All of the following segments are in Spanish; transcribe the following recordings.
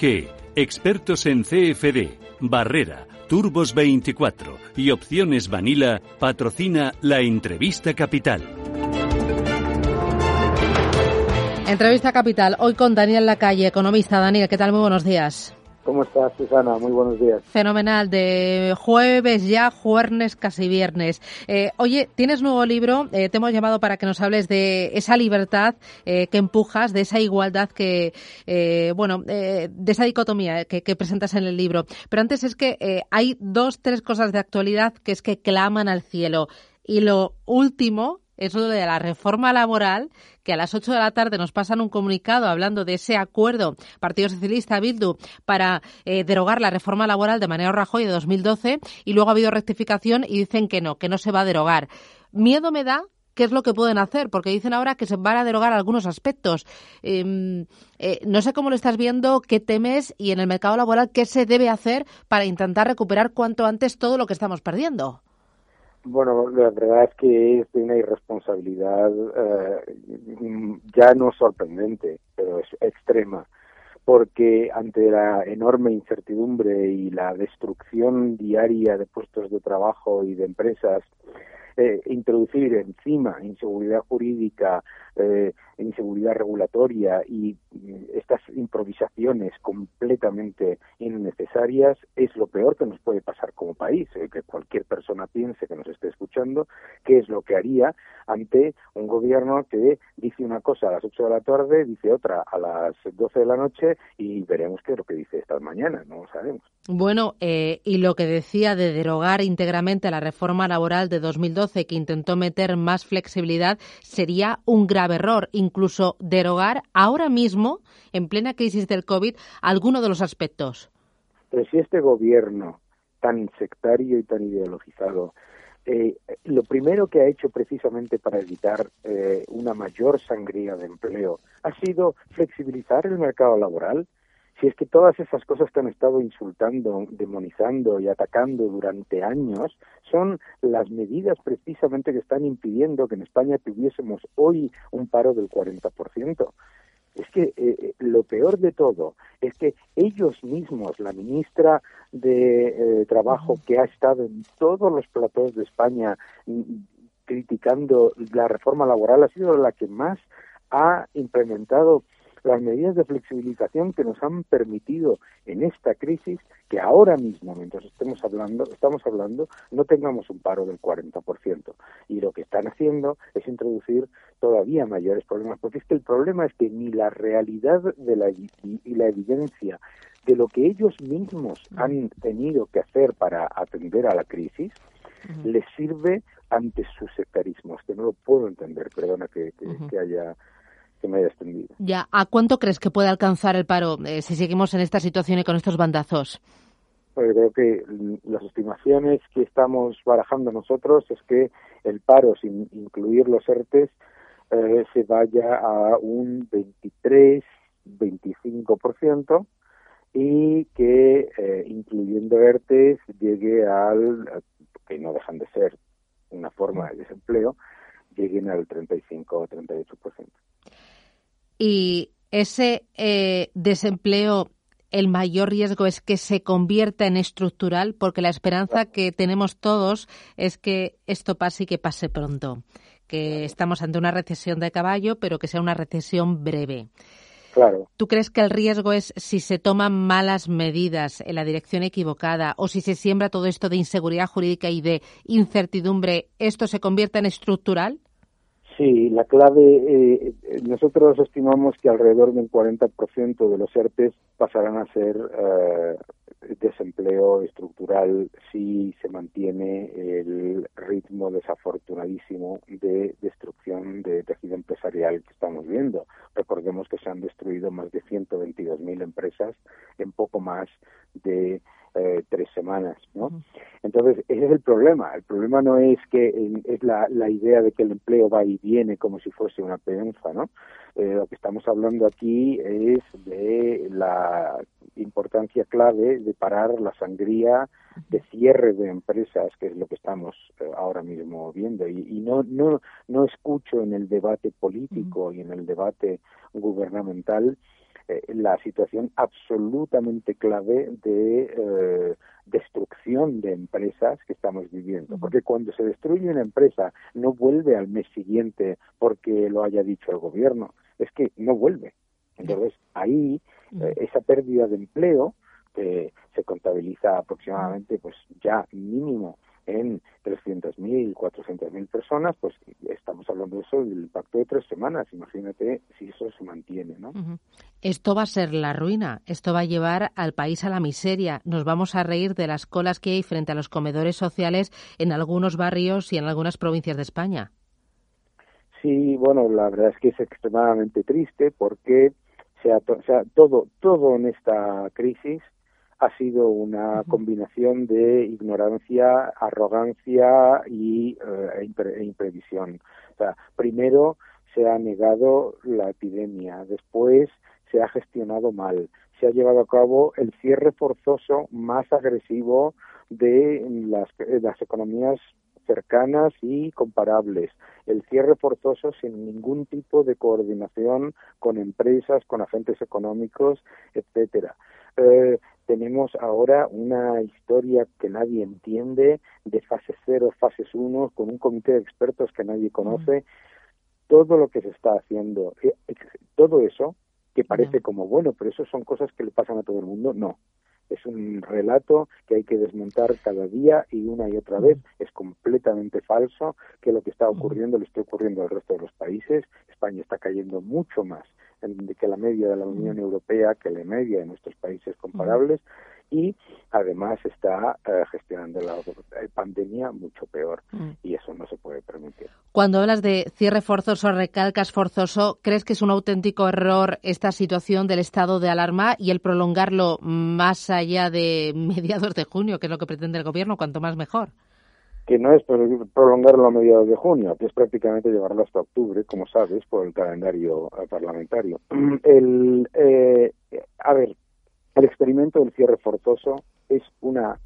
IG, expertos en CFD, Barrera, Turbos 24 y Opciones Vanilla patrocina la entrevista capital. Entrevista capital, hoy con Daniel Lacalle, economista. Daniel, ¿qué tal? Muy buenos días. ¿Cómo estás, Susana? Muy buenos días. Fenomenal, de jueves ya, jueves casi viernes. Eh, oye, tienes nuevo libro, eh, te hemos llamado para que nos hables de esa libertad eh, que empujas, de esa igualdad que, bueno, de esa dicotomía que, que, presentas en el libro. Pero antes es que hay dos, tres cosas de actualidad que es que claman al cielo. Y lo último es lo de la reforma laboral, que a las 8 de la tarde nos pasan un comunicado hablando de ese acuerdo Partido Socialista Bildu para eh, derogar la reforma laboral de manera Rajoy de 2012 y luego ha habido rectificación y dicen que no, que no se va a derogar. Miedo me da qué es lo que pueden hacer, porque dicen ahora que se van a derogar algunos aspectos. Em, eh, no sé cómo lo estás viendo, qué temes y en el mercado laboral qué se debe hacer para intentar recuperar cuanto antes todo lo que estamos perdiendo. Bueno, la verdad es que es de una irresponsabilidad eh, ya no sorprendente, pero es extrema, porque ante la enorme incertidumbre y la destrucción diaria de puestos de trabajo y de empresas, eh, introducir encima inseguridad jurídica, eh, inseguridad regulatoria y estas improvisaciones completamente innecesarias es lo peor que nos puede pasar como país. Eh, que cualquier persona piense que nos esté escuchando qué es lo que haría ante un gobierno que dice una cosa a las 8 de la tarde, dice otra a las 12 de la noche y veremos qué es lo que dice esta mañana, no lo sabemos. Bueno, eh, y lo que decía de derogar íntegramente la reforma laboral de 2012 que intentó meter más flexibilidad sería un grave error, incluso derogar ahora mismo, en plena crisis del COVID, alguno de los aspectos. Pero si este gobierno tan sectario y tan ideologizado, eh, lo primero que ha hecho precisamente para evitar eh, una mayor sangría de empleo ha sido flexibilizar el mercado laboral, si es que todas esas cosas que han estado insultando, demonizando y atacando durante años son las medidas precisamente que están impidiendo que en España tuviésemos hoy un paro del 40%. Es que eh, eh, lo peor de todo es que ellos mismos, la ministra de eh, Trabajo, que ha estado en todos los platos de España mm, criticando la reforma laboral, ha sido la que más ha implementado las medidas de flexibilización que nos han permitido en esta crisis que ahora mismo, mientras estemos hablando, estamos hablando, no tengamos un paro del 40%. Y lo que están haciendo es introducir todavía mayores problemas, porque es que el problema es que ni la realidad de la, y, la evidencia de lo que ellos mismos han tenido que hacer para atender a la crisis, les sirve ante sus sectarismos, que no lo puedo entender, perdona que, que haya que me haya extendido. Ya, ¿a cuánto crees que puede alcanzar el paro eh, si seguimos en esta situación y con estos bandazos? Pues creo que las estimaciones que estamos barajando nosotros es que el paro, sin incluir los ERTES, eh, se vaya a un 23, 25% y que eh, incluyendo ERTES llegue al, que no dejan de ser una forma de desempleo, lleguen al 35 o 38% y ese eh, desempleo el mayor riesgo es que se convierta en estructural, porque la esperanza que tenemos todos es que esto pase y que pase pronto, que estamos ante una recesión de caballo, pero que sea una recesión breve. Claro. ¿Tú crees que el riesgo es si se toman malas medidas en la dirección equivocada o si se siembra todo esto de inseguridad jurídica y de incertidumbre, esto se convierta en estructural? Sí, la clave, eh, nosotros estimamos que alrededor de un 40% de los ERTES pasarán a ser eh, desempleo estructural si se mantiene el ritmo desafortunadísimo de destrucción de tejido empresarial que estamos viendo. Recordemos que se han destruido más de 122.000 empresas en poco más de eh, tres semanas, ¿no? Entonces, ese es el problema. El problema no es que es la, la idea de que el empleo va y viene como si fuese una peonza, ¿no? Eh, lo que estamos hablando aquí es de la importancia clave de parar la sangría de cierre de empresas, que es lo que estamos eh, ahora mismo viendo. Y, y, no, no, no escucho en el debate político y en el debate gubernamental eh, la situación absolutamente clave de eh, destrucción de empresas que estamos viviendo. Porque cuando se destruye una empresa no vuelve al mes siguiente porque lo haya dicho el gobierno, es que no vuelve. Entonces ahí eh, esa pérdida de empleo que se contabiliza aproximadamente pues ya mínimo en 300.000, 400.000 personas, pues estamos hablando de eso del impacto de tres semanas. Imagínate si eso se mantiene, ¿no? Esto va a ser la ruina. Esto va a llevar al país a la miseria. Nos vamos a reír de las colas que hay frente a los comedores sociales en algunos barrios y en algunas provincias de España. Sí, bueno, la verdad es que es extremadamente triste porque sea, sea todo todo en esta crisis ha sido una combinación de ignorancia, arrogancia y eh, e imprevisión. O sea, primero se ha negado la epidemia, después se ha gestionado mal, se ha llevado a cabo el cierre forzoso más agresivo de las, las economías cercanas y comparables. El cierre forzoso sin ningún tipo de coordinación con empresas, con agentes económicos, etcétera. Eh, tenemos ahora una historia que nadie entiende de fase cero, fases uno, con un comité de expertos que nadie conoce. Todo lo que se está haciendo, eh, todo eso que parece como bueno, pero eso son cosas que le pasan a todo el mundo, no es un relato que hay que desmontar cada día y una y otra vez. Es completamente falso que lo que está ocurriendo le esté ocurriendo al resto de los países. España está cayendo mucho más que la media de la Unión Europea, que la media de nuestros países comparables y además está eh, gestionando la pandemia mucho peor mm. y eso no se puede permitir. Cuando hablas de cierre forzoso, recalcas forzoso, ¿crees que es un auténtico error esta situación del estado de alarma y el prolongarlo más allá de mediados de junio, que es lo que pretende el gobierno, cuanto más mejor? Que no es prolongarlo a mediados de junio, que es prácticamente llevarlo hasta octubre, como sabes, por el calendario eh, parlamentario. El, eh, a ver, el experimento del cierre forzoso es una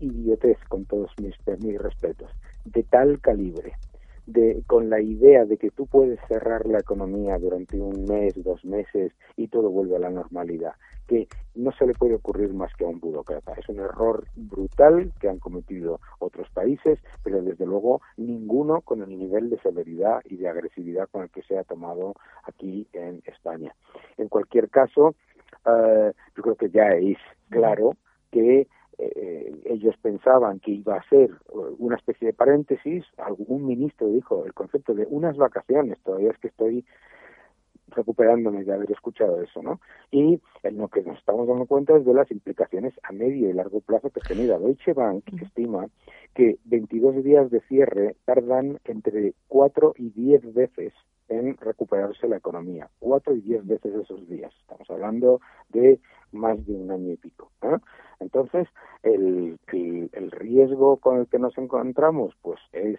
idiotez, con todos mis, mis respetos, de tal calibre, de, con la idea de que tú puedes cerrar la economía durante un mes, dos meses y todo vuelve a la normalidad, que no se le puede ocurrir más que a un burócrata. Es un error brutal que han cometido otros países, pero desde luego ninguno con el nivel de severidad y de agresividad con el que se ha tomado aquí en España. En cualquier caso, eh, yo creo que ya es claro que eh, ellos pensaban que iba a ser una especie de paréntesis, algún ministro dijo el concepto de unas vacaciones, todavía es que estoy recuperándome de haber escuchado eso, ¿no? Y en lo que nos estamos dando cuenta es de las implicaciones a medio y largo plazo que genera. Deutsche Bank estima que 22 días de cierre tardan entre 4 y 10 veces en recuperarse la economía. Cuatro y diez veces esos días. Estamos hablando de más de un año y pico. Entonces, el, el, riesgo con el que nos encontramos, pues es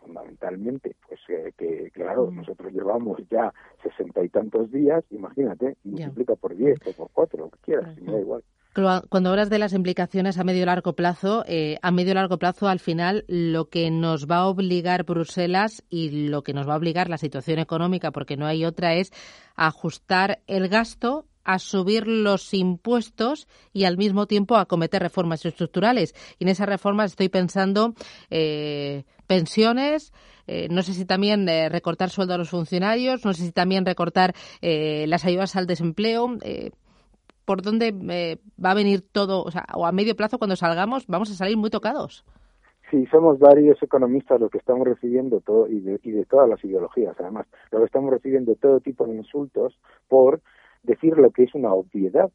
fundamentalmente, pues que, claro, mm. nosotros llevamos ya sesenta y tantos días, imagínate, multiplica por diez o por cuatro, lo que quieras, me da igual. Cuando hablas de las implicaciones a medio largo plazo, eh, a medio largo plazo, al final, lo que nos va a obligar Bruselas y lo que nos va a obligar la situación económica, porque no hay otra, es ajustar el gasto a subir los impuestos y al mismo tiempo a cometer reformas estructurales. Y en esas reformas estoy pensando eh, pensiones, eh, no sé si también recortar sueldo a los funcionarios, no sé si también recortar las ayudas al desempleo por dónde eh, va a venir todo, o, sea, o a medio plazo cuando salgamos, vamos a salir muy tocados. Sí, somos varios economistas los que estamos recibiendo todo, y de, y de todas las ideologías además, los que estamos recibiendo todo tipo de insultos por decir lo que es una obviedad,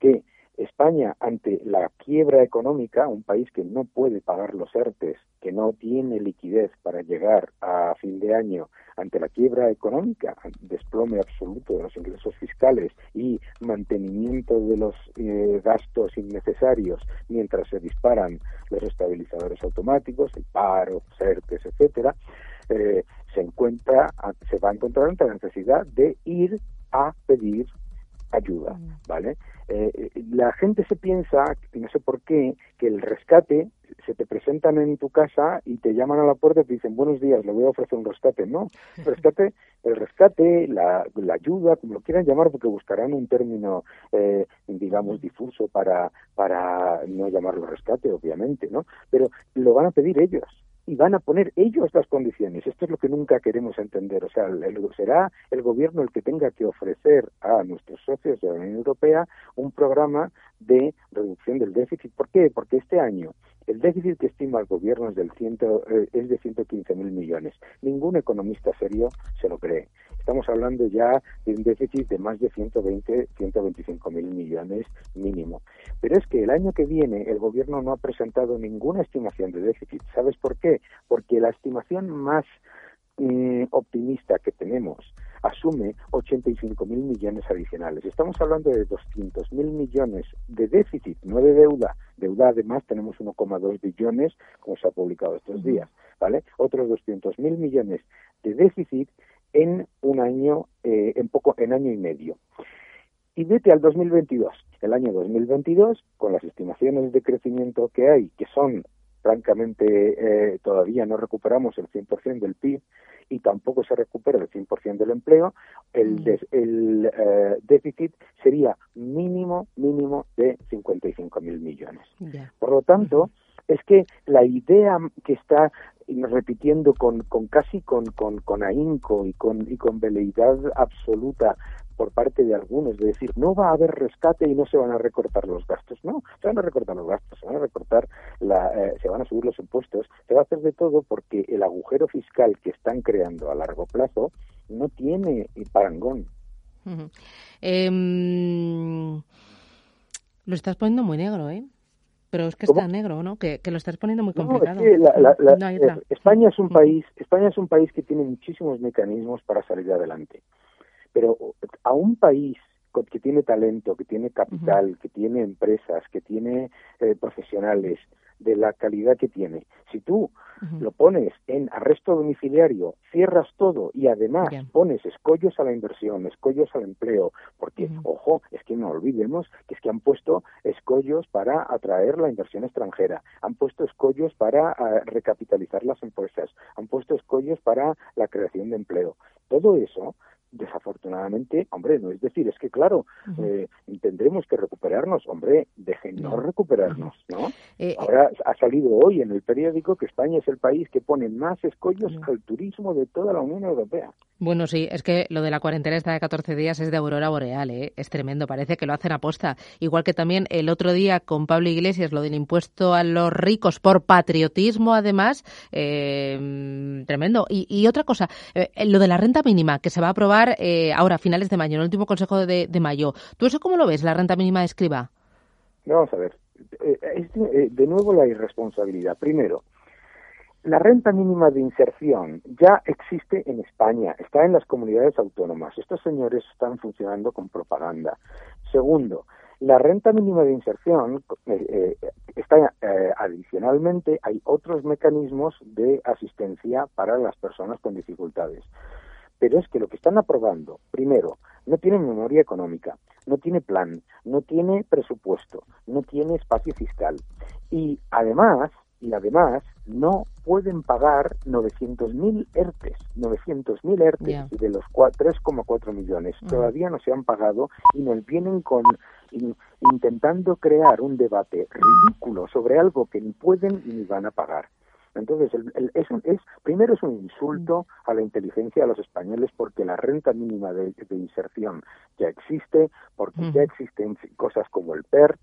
que España, ante la quiebra económica, un país que no puede pagar los ERTES, que no tiene liquidez para llegar a fin de año, ante la quiebra económica, desplome absoluto de los ingresos fiscales y mantenimiento de los eh, gastos innecesarios mientras se disparan los estabilizadores automáticos, el paro, ERTES, etcétera, eh, se encuentra, se va a encontrar ante la necesidad de ir a pedir ayuda, mm. ¿vale? Eh, la gente se piensa, no sé por qué, que el rescate se te presentan en tu casa y te llaman a la puerta y te dicen buenos días, le voy a ofrecer un rescate. No, el rescate, el rescate, la, la ayuda, como lo quieran llamar, porque buscarán un término, eh, digamos, difuso para, para no llamarlo rescate, obviamente, ¿no? Pero lo van a pedir ellos y van a poner ellos las condiciones. Esto es lo que nunca queremos entender. O sea, será el gobierno el que tenga que ofrecer a nuestros socios de la Unión Europea un programa de reducción del déficit. ¿Por qué? Porque este año el déficit que estima el gobierno es, del ciento, eh, es de 115 mil millones. Ningún economista serio se lo cree. Estamos hablando ya de un déficit de más de 120, 125 mil millones mínimo. Pero es que el año que viene el gobierno no ha presentado ninguna estimación de déficit. ¿Sabes por qué? Porque la estimación más mm, optimista que tenemos asume 85 mil millones adicionales. Estamos hablando de 200 mil millones de déficit, no de deuda. Deuda además tenemos 1,2 billones, como se ha publicado estos días, ¿vale? Otros 200 mil millones de déficit en un año, eh, en poco, en año y medio. Y vete al 2022. El año 2022, con las estimaciones de crecimiento que hay, que son francamente eh, todavía no recuperamos el 100% del PIB y tampoco se recupera el 100% del empleo, el, mm. el eh, déficit sería mínimo, mínimo de 55 mil millones. Por lo tanto, es que la idea que está repitiendo con, con casi con, con, con ahínco y con, y con veleidad absoluta por parte de algunos de decir no va a haber rescate y no se van a recortar los gastos. No, se van a recortar los gastos, se van a recortar, la, eh, se van a subir los impuestos, se va a hacer de todo porque el agujero fiscal que están creando a largo plazo no tiene parangón. Em, lo estás poniendo muy negro, ¿eh? Pero es que está negro, ¿no? Que, lo estás poniendo muy complicado. Eh, España es un país, España es un país que tiene muchísimos mecanismos para salir adelante. Pero a un país que tiene talento, que tiene capital, que tiene empresas, que tiene eh, profesionales de la calidad que tiene, si tú lo pones en arresto domiciliario, cierras todo y además pones escollos a la inversión, escollos al empleo, porque, ojo, es que no olvidemos que es que han puesto escollos para atraer la inversión extranjera, han puesto escollos para ah, recapitalizar las empresas, han puesto escollos para la creación de empleo. Todo eso desafortunadamente, hombre, no es decir, es que claro, eh, tendremos que recuperarnos, hombre, no recuperarnos, ¿no? Eh, Ahora ha salido hoy en el periódico que España es el país que pone más escollos al turismo de toda la Unión Europea. Bueno, sí, es que lo de la cuarentena esta de 14 días es de aurora boreal, ¿eh? es tremendo, parece que lo hacen aposta. Igual que también el otro día con Pablo Iglesias, lo del impuesto a los ricos por patriotismo, además, eh, tremendo. Y, y, otra cosa, lo de la renta mínima que se va a aprobar eh, ahora, a finales de mayo, en el último consejo de, mayo. ¿Tú eso cómo lo ves, la renta mínima de escriba? Vamos a ver. Eh, eh, de nuevo la irresponsabilidad. Primero, la renta mínima de inserción ya existe en España, está en las comunidades autónomas. Estos señores están funcionando con propaganda. Segundo, la renta mínima de inserción está adicionalmente hay otros mecanismos de asistencia para las personas con dificultades. Pero es que lo que están aprobando, primero, no tiene memoria económica, no tiene plan, no tiene presupuesto, no tiene espacio fiscal. Y además, y además, no pueden pagar 900.000 ERTES, 900.000 ERTES de los 3,4 millones. Todavía no se han pagado y nos vienen con intentando crear un debate ridículo sobre algo que ni pueden ni van a pagar. Entonces, el, es, es, primero es un insulto a la inteligencia de los españoles porque la renta mínima de, inserción ya existe, porque ya existen cosas como el PER.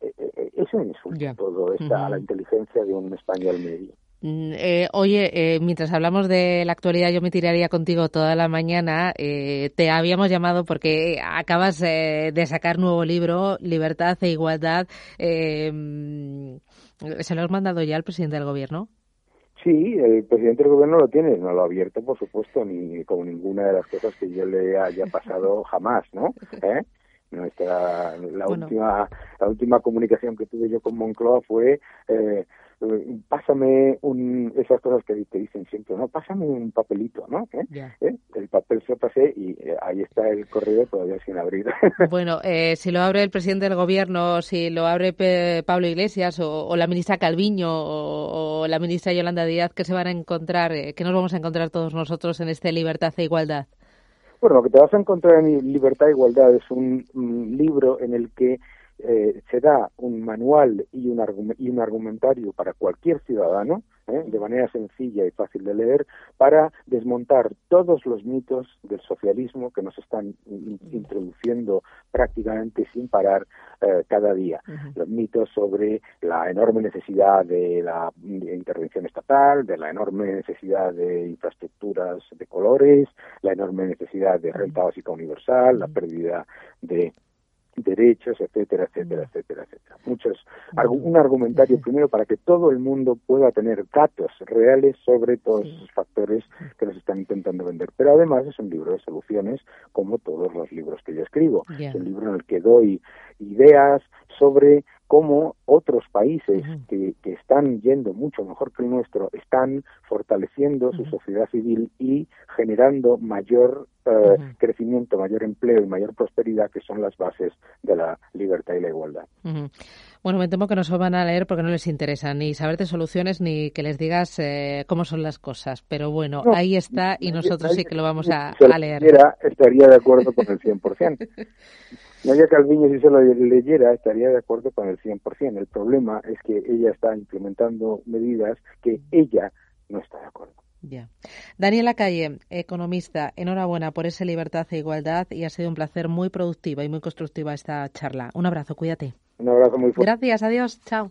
Eh, eh, eh, es un insulto todo esta, a la inteligencia de un español medio. Mm, eh, oye, eh, mientras hablamos de la actualidad, yo me tiraría contigo toda la mañana. Eh, te habíamos llamado porque acabas de sacar nuevo libro, Libertad e Igualdad. ¿Se lo has mandado ya al presidente del gobierno? Sí, el presidente del gobierno lo tiene, no lo ha abierto, por supuesto, ni como ninguna de las cosas que yo le haya pasado jamás, ¿no? Nuestra, la última la última comunicación que tuve yo con Moncloa fue eh, pásame un, esas cosas que te dicen siempre, ¿no? Pásame un papelito, ¿no? ¿Eh? ¿Eh? El papel se pasé y eh, ahí está el correo todavía sin abrir. Bueno, si lo abre el presidente del gobierno, si lo abre Pablo Iglesias o, la ministra Calviño o, la ministra Yolanda Díaz, ¿qué se van a encontrar? ¿Qué nos vamos a encontrar todos nosotros en este Libertad e Igualdad? Bueno, lo que te vas a encontrar en Libertad e Igualdad es un libro en el que eh, se da un manual y un, y un argumentario para cualquier ciudadano, ¿eh? de manera sencilla y fácil de leer, para desmontar todos los mitos del socialismo que nos están introduciendo prácticamente sin parar eh, cada día. Los mitos sobre la enorme necesidad de la intervención estatal, de la enorme necesidad de infraestructuras de colores, la enorme necesidad de renta básica universal, la pérdida de derechos, etcétera, etcétera, mm. etcétera, etcétera. Muchos, mm. un argumentario primero para que todo el mundo pueda tener datos reales sobre todos esos factores que nos están intentando vender. Pero además es un libro de soluciones, como todos los libros que yo escribo. Es un libro en el que doy ideas sobre cómo otros países que, que, están yendo mucho mejor que el nuestro están fortaleciendo su sociedad civil y generando mayor eh, crecimiento, mayor empleo y mayor prosperidad, que son las bases de la libertad y la igualdad. Bueno, me temo que no se van a leer porque no les interesa ni saber de soluciones ni que les digas eh, cómo son las cosas. Pero bueno, ahí está y nosotros sí que lo vamos a, a leer. estaría de acuerdo con el 100%. Nadia Calviño, si se lo leyera, estaría de acuerdo con el 100%. El problema es que ella está implementando medidas que ella no está de acuerdo. Ya. Daniela Calle, economista, enhorabuena por esa libertad e igualdad y ha sido un placer muy productiva y muy constructiva esta charla. Un abrazo, cuídate. Un abrazo muy fuerte. Gracias, adiós, chao.